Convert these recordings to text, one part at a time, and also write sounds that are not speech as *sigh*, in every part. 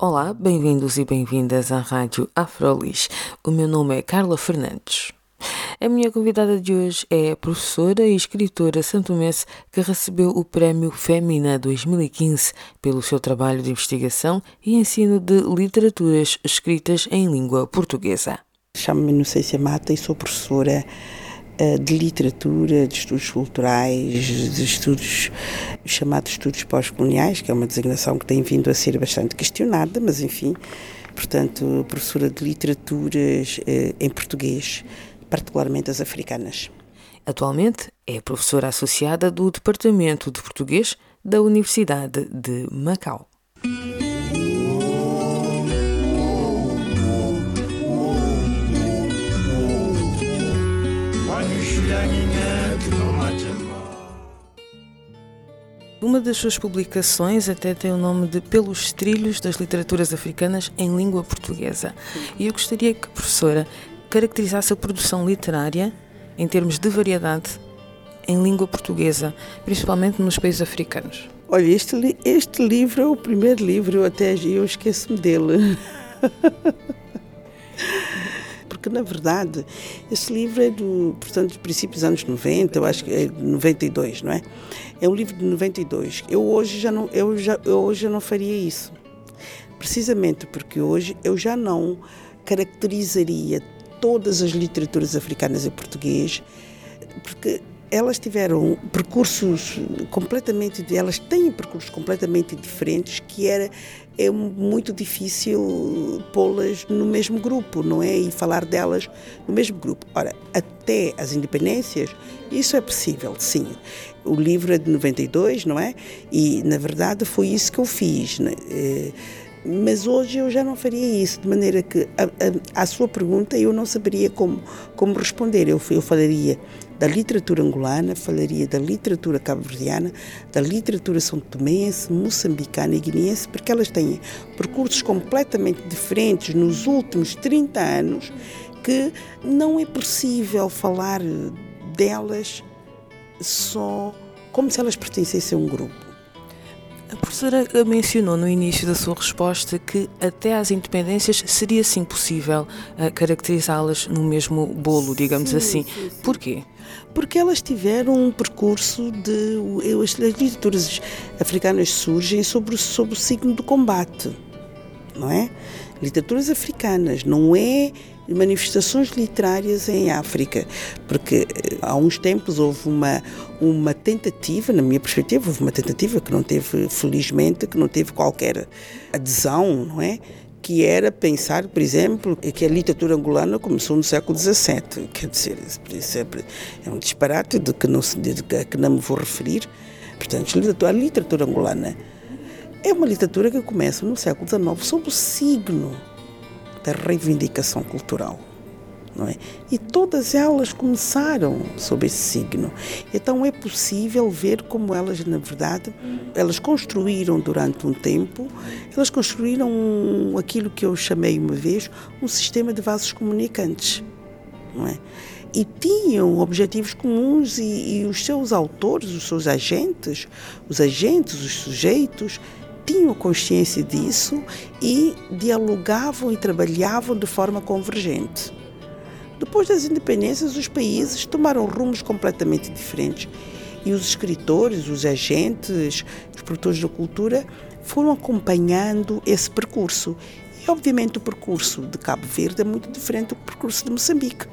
Olá, bem-vindos e bem-vindas à Rádio Afrolis. O meu nome é Carla Fernandes. A minha convidada de hoje é a professora e escritora santomense que recebeu o Prémio Femina 2015 pelo seu trabalho de investigação e ensino de literaturas escritas em língua portuguesa. Chamo-me Inocência Mata e sou professora de literatura, de estudos culturais, de estudos chamados estudos pós-coloniais, que é uma designação que tem vindo a ser bastante questionada, mas enfim, portanto, professora de literaturas eh, em português particularmente as africanas. Atualmente é professora associada do Departamento de Português da Universidade de Macau. Uma das suas publicações até tem o nome de Pelos Trilhos das Literaturas Africanas em Língua Portuguesa. E eu gostaria que professora caracterizasse a produção literária em termos de variedade em língua portuguesa, principalmente nos países africanos? Olha, este, este livro é o primeiro livro, até eu esqueço-me dele. *laughs* Porque, na verdade, esse livro é do, portanto, dos princípios dos anos 90, eu acho que é de 92, não é? É um livro de 92. Eu hoje já não, eu já, eu hoje já não faria isso. Precisamente porque hoje eu já não caracterizaria todas as literaturas africanas em português, porque elas tiveram percursos completamente, elas têm percursos completamente diferentes que era é muito difícil pô-las no mesmo grupo, não é? E falar delas no mesmo grupo. Ora, até as independências, isso é possível, sim. O livro é de 92, não é? E, na verdade, foi isso que eu fiz. Né? Eh, mas hoje eu já não faria isso, de maneira que a, a, a sua pergunta eu não saberia como, como responder. Eu, eu falaria da literatura angolana, falaria da literatura cabo-verdiana, da literatura são tomense, moçambicana e guineense, porque elas têm percursos completamente diferentes nos últimos 30 anos que não é possível falar delas só como se elas pertencessem a um grupo. A professora mencionou no início da sua resposta que até às independências seria sim possível uh, caracterizá-las no mesmo bolo, digamos sim, assim. Sim, sim. Porquê? Porque elas tiveram um percurso de. As literaturas africanas surgem sobre, sobre o signo do combate, não é? Literaturas africanas, não é manifestações literárias em África, porque eh, há uns tempos houve uma, uma tentativa, na minha perspectiva, houve uma tentativa que não teve, felizmente, que não teve qualquer adesão, não é? que era pensar, por exemplo, que a literatura angolana começou no século XVII. Quer dizer, é, é um disparate de que, não, de que não me vou referir. Portanto, a literatura angolana é uma literatura que começa no século XIX sob o signo da reivindicação cultural. É? E todas elas começaram sob esse signo. Então é possível ver como elas, na verdade, elas construíram durante um tempo, elas construíram aquilo que eu chamei uma vez um sistema de vasos comunicantes. Não é? e tinham objetivos comuns e, e, os seus autores, os seus agentes, os agentes, os sujeitos, tinham consciência disso e dialogavam e trabalhavam de forma convergente. Depois das independências, os países tomaram rumos completamente diferentes e os escritores, os agentes, os produtores da cultura foram acompanhando esse percurso. E, obviamente, o percurso de Cabo Verde é muito diferente do percurso de Moçambique,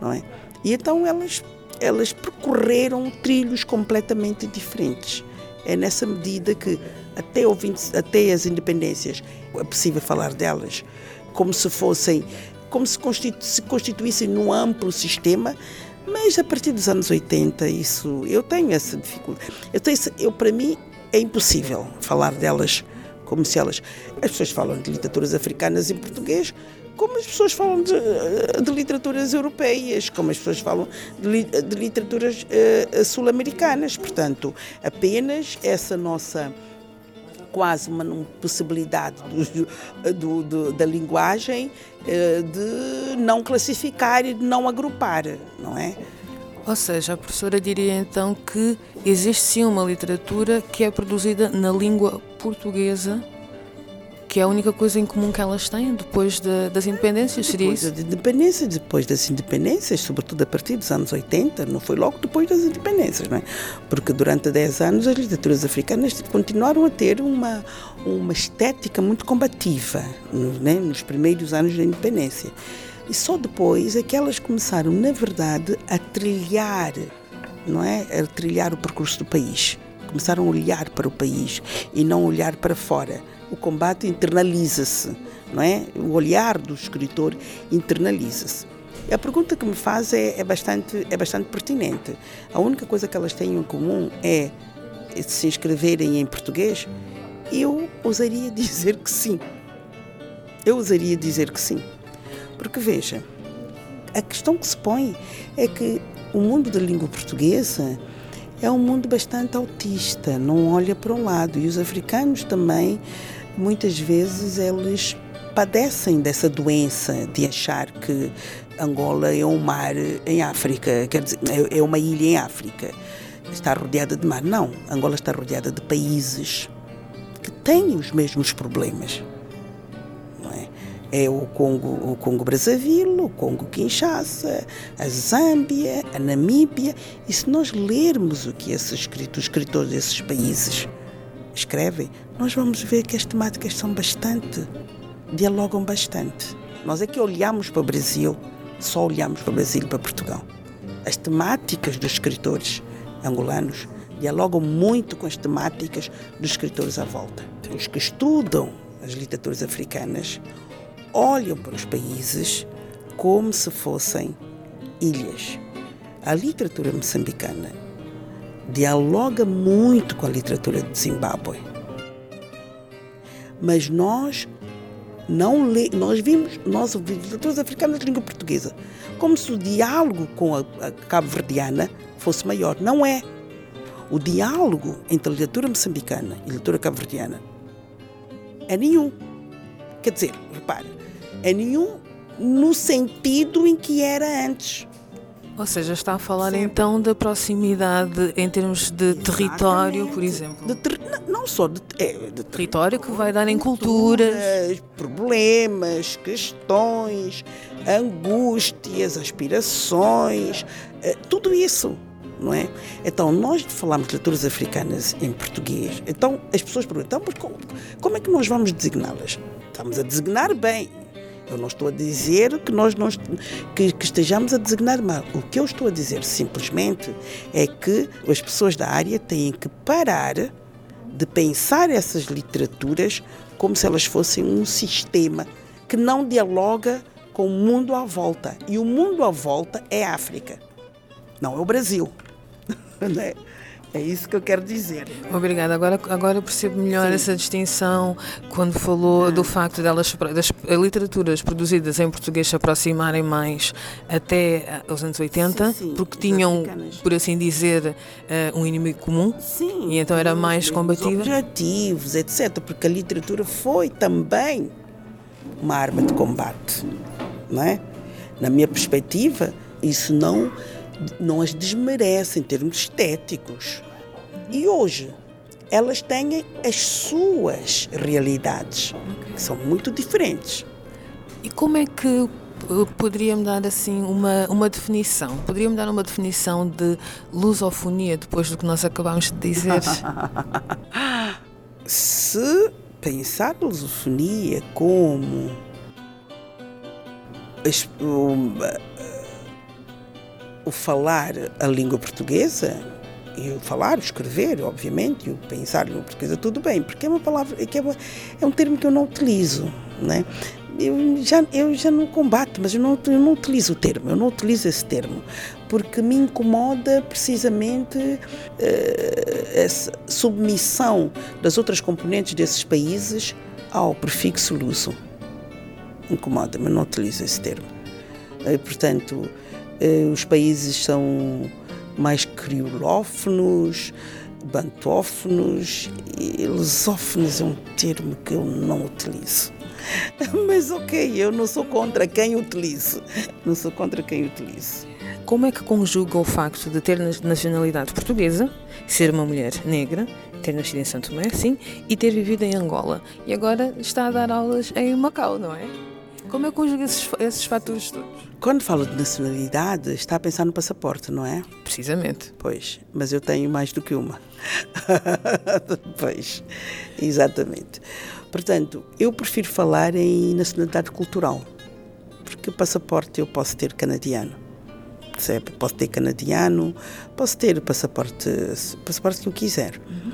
não é? E então elas, elas percorreram trilhos completamente diferentes. É nessa medida que até, o 20, até as independências é possível falar delas como se fossem, como se, constitu, se constituíssem num amplo sistema, mas a partir dos anos 80 isso eu tenho essa dificuldade. Eu tenho, eu para mim é impossível falar delas como se elas. As pessoas falam de literaturas africanas em português, como as pessoas falam de, de literaturas europeias, como as pessoas falam de, de literaturas uh, sul-americanas. Portanto, apenas essa nossa quase uma possibilidade do, do, do, da linguagem uh, de não classificar e de não agrupar, não é? Ou seja, a professora diria então que existe sim uma literatura que é produzida na língua portuguesa que é a única coisa em comum que elas têm depois de, das independências, seria depois isso? De independência, depois das independências, sobretudo a partir dos anos 80, não foi logo depois das independências, não é? Porque durante 10 anos as literaturas africanas continuaram a ter uma, uma estética muito combativa, né? nos primeiros anos da independência. E só depois é que elas começaram, na verdade, a trilhar, não é? A trilhar o percurso do país. Começaram a olhar para o país e não olhar para fora o combate internaliza-se, não é? O olhar do escritor internaliza-se. A pergunta que me faz é, é, bastante, é bastante pertinente. A única coisa que elas têm em comum é se escreverem em português. Eu ousaria *laughs* dizer que sim. Eu ousaria dizer que sim. Porque veja, a questão que se põe é que o mundo da língua portuguesa é um mundo bastante autista, não olha para um lado. E os africanos também muitas vezes eles padecem dessa doença de achar que Angola é um mar em África, quer dizer, é, é uma ilha em África, está rodeada de mar. Não, Angola está rodeada de países que têm os mesmos problemas. É? o Congo, o Congo Brazzaville, o Congo Kinshasa, a Zâmbia, a Namíbia. E se nós lermos o que esses escritos, os escritores desses países escrevem, nós vamos ver que as temáticas são bastante, dialogam bastante. Nós é que olhamos para o Brasil, só olhamos para o Brasil e para Portugal. As temáticas dos escritores angolanos dialogam muito com as temáticas dos escritores à volta. Os que estudam as literaturas africanas olham para os países como se fossem ilhas. A literatura moçambicana dialoga muito com a literatura de Zimbábue. Mas nós não le, nós vimos, nós literaturas africanas de língua portuguesa, como se o diálogo com a, a cabo-verdiana fosse maior. Não é. O diálogo entre a literatura moçambicana e a literatura cabo-verdiana é nenhum. Quer dizer, repare, é nenhum no sentido em que era antes. Ou seja, está a falar Sempre. então da proximidade em termos de Exatamente. território, por exemplo. Ter, não só de, é, de território que vai dar em culturas, culturas, problemas, questões, angústias, aspirações, é, tudo isso. Não é? Então, nós falamos de leituras africanas em português. Então, as pessoas perguntam, então, como, como é que nós vamos designá-las? Estamos a designar bem, eu não estou a dizer que nós não, que, que, estejamos a designar mal. O que eu estou a dizer simplesmente é que as pessoas da área têm que parar de pensar essas literaturas como se elas fossem um sistema que não dialoga com o mundo à volta. E o mundo à volta é a África, não é o Brasil. *laughs* Não é? Isso que eu quero dizer. Obrigada. Agora, agora percebo melhor sim. essa distinção quando falou ah. do facto delas, das literaturas produzidas em português se aproximarem mais até os anos 80, sim, sim. porque tinham, por assim dizer, uh, um inimigo comum. Sim. E então era mais combativa. Objetivos, etc. Porque a literatura foi também uma arma de combate. Não é? Na minha perspectiva, isso não não as desmerece em termos estéticos. E hoje, elas têm as suas realidades, que são muito diferentes. E como é que poderia-me dar assim uma, uma definição? Poderia-me dar uma definição de lusofonia depois do que nós acabámos de dizer? *laughs* Se pensar lusofonia como o falar a língua portuguesa, e o falar, o escrever, obviamente, e o pensar a língua portuguesa, tudo bem, porque é uma palavra, é, é, uma, é um termo que eu não utilizo, né? eu já, eu já não combato, mas eu não, eu não utilizo o termo, eu não utilizo esse termo, porque me incomoda precisamente uh, essa submissão das outras componentes desses países ao prefixo luso. Incomoda-me, não utilizo esse termo. Uh, portanto, os países são mais criolófonos, bantófonos e lusófonos é um termo que eu não utilizo. *laughs* Mas ok, eu não sou contra quem utilize. Não sou contra quem utilize. Como é que conjuga o facto de ter nacionalidade portuguesa, ser uma mulher negra, ter nascido em Santo Tomé, sim, e ter vivido em Angola? E agora está a dar aulas em Macau, não é? Como é que conjuga esses, esses fatores todos? Quando falo de nacionalidade, está a pensar no passaporte, não é? Precisamente. Pois, mas eu tenho mais do que uma. *laughs* pois, exatamente. Portanto, eu prefiro falar em nacionalidade cultural, porque o passaporte eu posso ter canadiano. Percebe? Posso ter canadiano, posso ter o passaporte, passaporte que eu quiser. Uhum.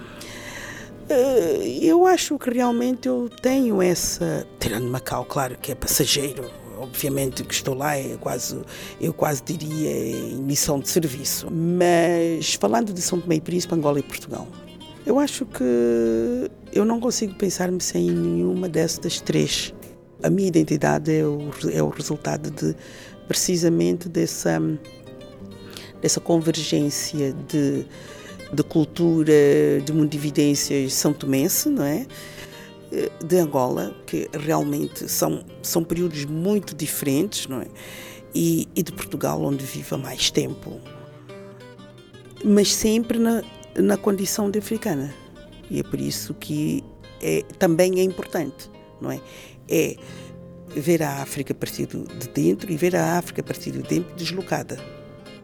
Eu acho que realmente eu tenho essa. Tirando Macau, claro que é passageiro, obviamente que estou lá, é quase, eu quase diria em missão de serviço. Mas falando de São Tomé e Príncipe, Angola e Portugal, eu acho que eu não consigo pensar-me sem nenhuma dessas três. A minha identidade é o, é o resultado de precisamente dessa, dessa convergência de, de cultura, de mundividências são tomense, não é? De Angola, que realmente são, são períodos muito diferentes, não é? E, e de Portugal, onde vivo há mais tempo. Mas sempre na, na condição de africana. E é por isso que é, também é importante, não é? É ver a África a partir de dentro e ver a África a partir de dentro deslocada.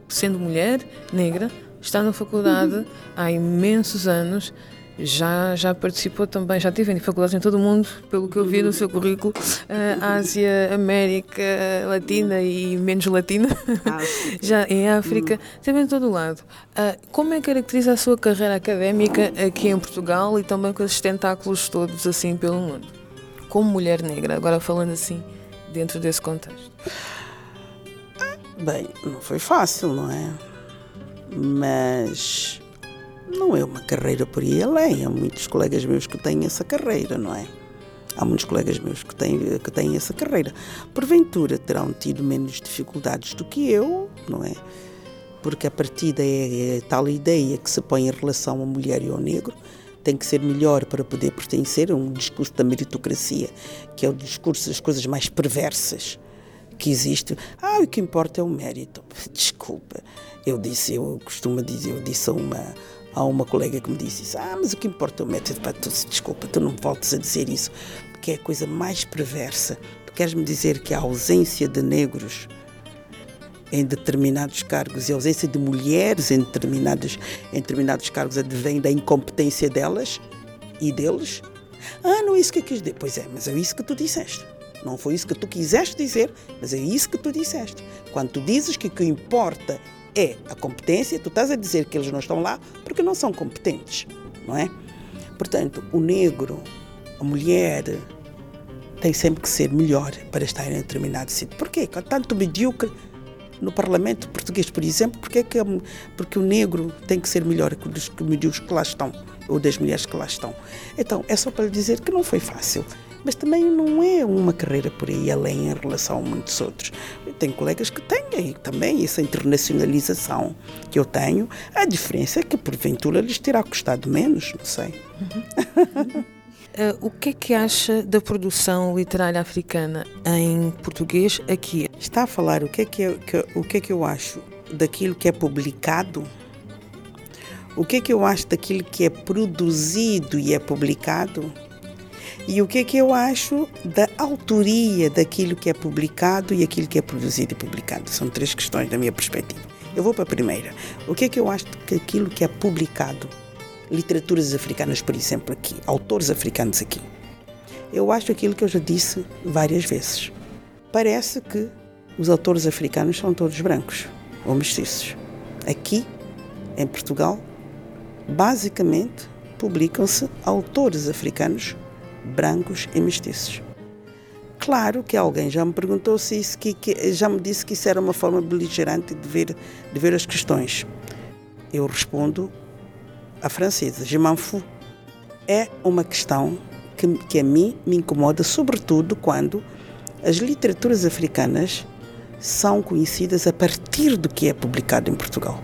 Sendo mulher negra, está na faculdade uhum. há imensos anos já, já participou também, já teve em faculdades em todo o mundo, pelo que eu vi no seu currículo, uh, Ásia, América Latina e menos Latina, *laughs* já em África, teve em todo o lado. Uh, como é que caracteriza a sua carreira académica aqui em Portugal e também com esses tentáculos todos assim pelo mundo? Como mulher negra, agora falando assim, dentro desse contexto. Bem, não foi fácil, não é? Mas não é uma carreira por aí além. Há muitos colegas meus que têm essa carreira, não é? Há muitos colegas meus que têm, que têm essa carreira. Porventura terão tido menos dificuldades do que eu, não é? Porque a partida é, é tal ideia que se põe em relação à mulher e ao negro, tem que ser melhor para poder pertencer a um discurso da meritocracia, que é o discurso das coisas mais perversas que existe. Ah, o que importa é o mérito. *laughs* Desculpa, eu disse, eu costumo dizer, eu disse a uma Há uma colega que me disse Ah, mas o que importa é o método. Pá, tu, desculpa, tu não voltes a dizer isso, porque é a coisa mais perversa. Tu queres me dizer que a ausência de negros em determinados cargos e a ausência de mulheres em determinados, em determinados cargos advém da incompetência delas e deles? Ah, não é isso que eu quis dizer. Pois é, mas é isso que tu disseste. Não foi isso que tu quiseste dizer, mas é isso que tu disseste. Quando tu dizes que o que importa é a competência, tu estás a dizer que eles não estão lá porque não são competentes, não é? Portanto, o negro, a mulher, tem sempre que ser melhor para estar em determinado sítio. Porquê? Tanto medíocre no Parlamento português, por exemplo, porque, é que, porque o negro tem que ser melhor que os medíocres que lá estão, ou das mulheres que lá estão. Então, é só para dizer que não foi fácil mas também não é uma carreira por aí além em relação a muitos outros. Eu tenho colegas que têm também essa internacionalização que eu tenho. A diferença é que porventura lhes terá custado menos, não sei. Uhum. uh, *laughs* o que é que acha da produção literária africana em português aqui? Está a falar o que é que, eu, que, o que, é que eu acho daquilo que é publicado? O que é que eu acho daquilo que é produzido e é publicado? E o que é que eu acho da autoria daquilo que é publicado e aquilo que é produzido e publicado? São três questões da minha perspectiva. Eu vou para a primeira. O que é que eu acho daquilo que é publicado? Literaturas africanas, por exemplo, aqui, autores africanos aqui. Eu acho aquilo que eu já disse várias vezes. Parece que os autores africanos são todos brancos ou mestiços. Aqui, em Portugal, basicamente publicam-se autores africanos brancos e mestiços. Claro que alguém já me perguntou se isso, que, que, já me disse que isso era uma forma beligerante de ver, de ver as questões. Eu respondo à francesa, je m'en. É uma questão que, que a mim me incomoda, sobretudo quando as literaturas africanas são conhecidas a partir do que é publicado em Portugal.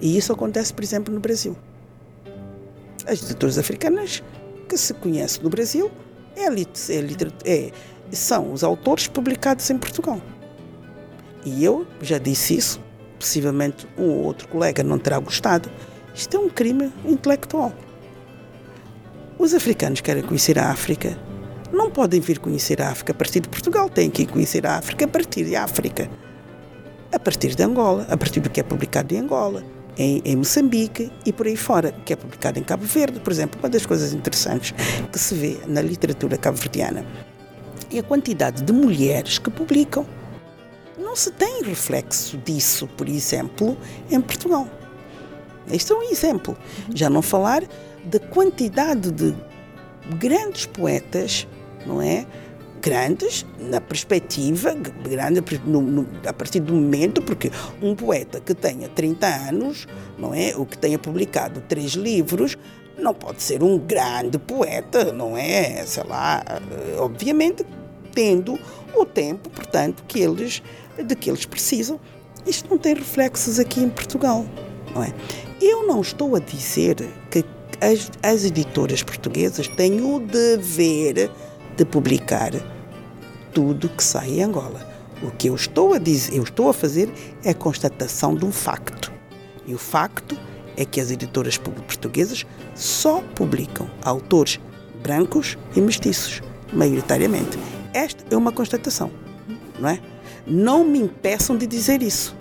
E isso acontece, por exemplo, no Brasil. As literaturas africanas que se conhecem no Brasil é, é, é, são os autores publicados em Portugal. E eu já disse isso, possivelmente um ou outro colega não terá gostado. Isto é um crime intelectual. Os africanos querem conhecer a África, não podem vir conhecer a África a partir de Portugal, têm que ir conhecer a África a partir de África, a partir de Angola, a partir do que é publicado em Angola, em, em Moçambique e por aí fora, que é publicado em Cabo Verde, por exemplo. Uma das coisas interessantes que se vê na literatura cabo-verdiana é a quantidade de mulheres que publicam. Não se tem reflexo disso, por exemplo, em Portugal. Este é um exemplo. Já não falar da quantidade de grandes poetas não é? Grandes na perspectiva, grande no, no, a partir do momento, porque um poeta que tenha 30 anos, não é? O que tenha publicado três livros, não pode ser um grande poeta, não é? Sei lá, eh, obviamente tendo o tempo, portanto, que eles, de que eles precisam. Isto não tem reflexos aqui em Portugal, não é? Eu não estou a dizer que as, as editoras portuguesas têm o dever de publicar tudo que sai em Angola. O que eu estou a dizer, eu estou a fazer é a constatação de um facto. E o facto é que as editoras portuguesas só publicam autores brancos e mestiços, maioritariamente. Esta é uma constatação, não é? Não me impeçam de dizer isso,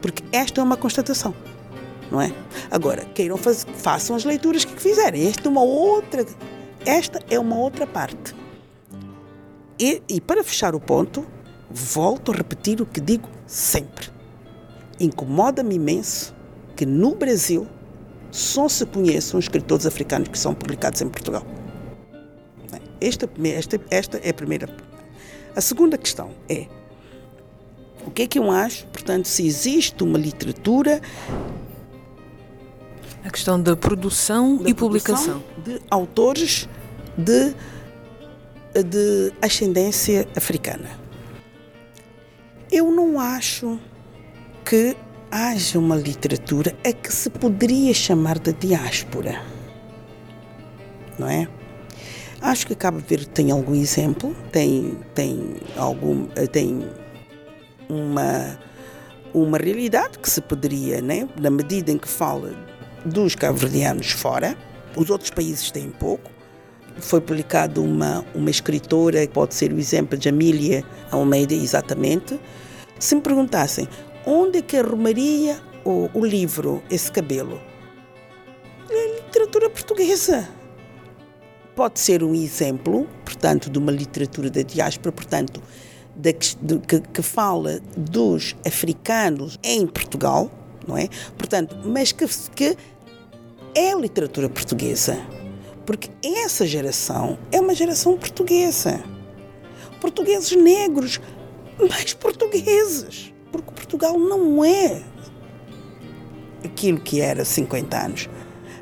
porque esta é uma constatação, não é? Agora, queiram fazer, façam as leituras que fizerem. Esta é uma outra, esta é uma outra parte. E, e para fechar o ponto, volto a repetir o que digo sempre. Incomoda-me imenso que no Brasil só se conheçam escritores africanos que são publicados em Portugal. Esta, esta, esta é a primeira. A segunda questão é o que é que eu acho, portanto, se existe uma literatura. A questão da produção da e publicação. De autores de de ascendência africana. Eu não acho que haja uma literatura a que se poderia chamar de diáspora. Não é? Acho que Cabo Verde tem algum exemplo, tem, tem, algum, tem uma, uma realidade que se poderia, né? na medida em que fala dos cabo-verdianos fora, os outros países têm pouco, foi publicado uma, uma escritora, pode ser o exemplo de Amília Almeida, exatamente. Se me perguntassem onde é que arrumaria o, o livro, esse cabelo? É literatura portuguesa. Pode ser um exemplo, portanto, de uma literatura da diáspora, portanto, de, de, que, que fala dos africanos em Portugal, não é? Portanto, mas que, que é literatura portuguesa. Porque essa geração é uma geração portuguesa. Portugueses negros, mas portugueses. Porque Portugal não é aquilo que era 50 anos.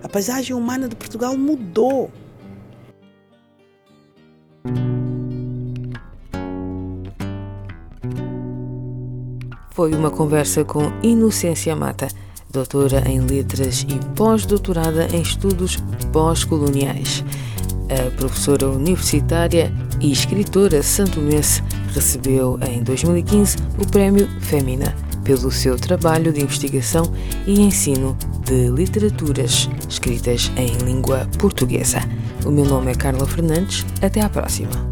A paisagem humana de Portugal mudou. Foi uma conversa com Inocência Mata doutora em Letras e pós-doutorada em Estudos Pós-Coloniais. A professora universitária e escritora santomense recebeu em 2015 o Prémio Femina pelo seu trabalho de investigação e ensino de literaturas escritas em língua portuguesa. O meu nome é Carla Fernandes. Até à próxima.